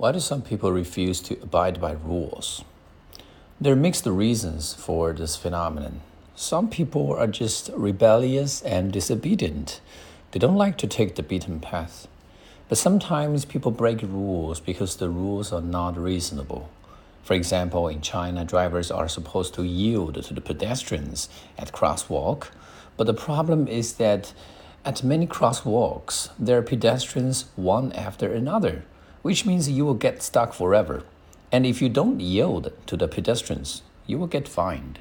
Why do some people refuse to abide by rules? There are mixed reasons for this phenomenon. Some people are just rebellious and disobedient. They don't like to take the beaten path. But sometimes people break rules because the rules are not reasonable. For example, in China, drivers are supposed to yield to the pedestrians at crosswalk, but the problem is that at many crosswalks, there are pedestrians one after another which means you will get stuck forever. And if you don't yield to the pedestrians, you will get fined.